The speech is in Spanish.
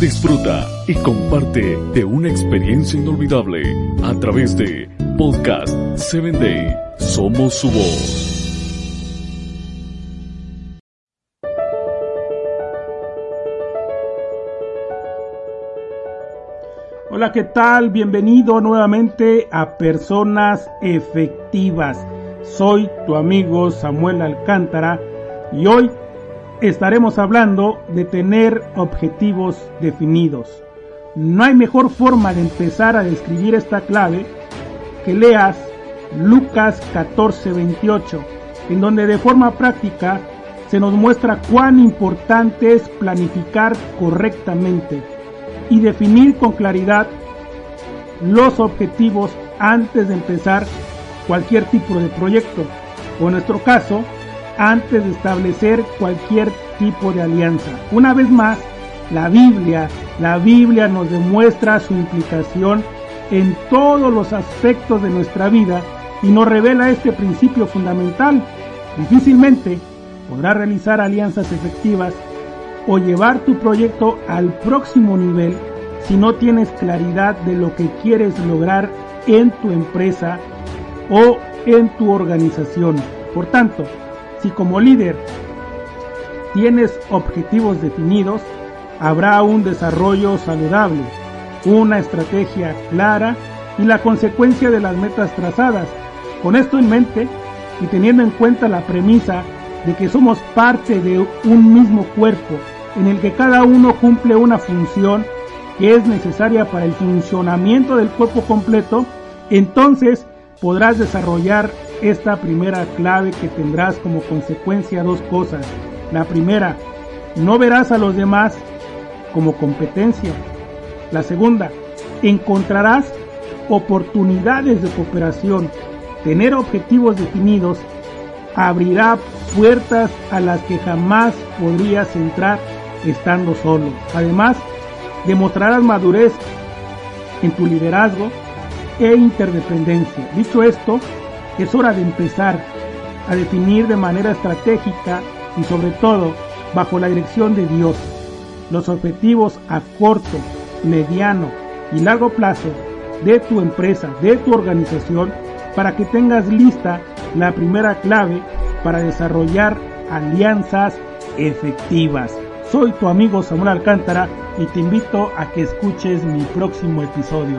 Disfruta y comparte de una experiencia inolvidable a través de Podcast 7 Day. Somos su voz. Hola, ¿qué tal? Bienvenido nuevamente a Personas Efectivas. Soy tu amigo Samuel Alcántara y hoy estaremos hablando de tener objetivos definidos. No hay mejor forma de empezar a describir esta clave que leas Lucas 14:28, en donde de forma práctica se nos muestra cuán importante es planificar correctamente y definir con claridad los objetivos antes de empezar cualquier tipo de proyecto, o en nuestro caso, antes de establecer cualquier tipo de alianza. Una vez más, la Biblia, la Biblia nos demuestra su implicación en todos los aspectos de nuestra vida y nos revela este principio fundamental. Difícilmente podrás realizar alianzas efectivas o llevar tu proyecto al próximo nivel si no tienes claridad de lo que quieres lograr en tu empresa o en tu organización. Por tanto, si como líder tienes objetivos definidos, habrá un desarrollo saludable, una estrategia clara y la consecuencia de las metas trazadas. Con esto en mente y teniendo en cuenta la premisa de que somos parte de un mismo cuerpo en el que cada uno cumple una función que es necesaria para el funcionamiento del cuerpo completo, entonces podrás desarrollar esta primera clave que tendrás como consecuencia dos cosas. La primera, no verás a los demás como competencia. La segunda, encontrarás oportunidades de cooperación. Tener objetivos definidos abrirá puertas a las que jamás podrías entrar estando solo. Además, demostrarás madurez en tu liderazgo e interdependencia. Dicho esto, es hora de empezar a definir de manera estratégica y sobre todo bajo la dirección de Dios los objetivos a corto, mediano y largo plazo de tu empresa, de tu organización, para que tengas lista la primera clave para desarrollar alianzas efectivas. Soy tu amigo Samuel Alcántara y te invito a que escuches mi próximo episodio.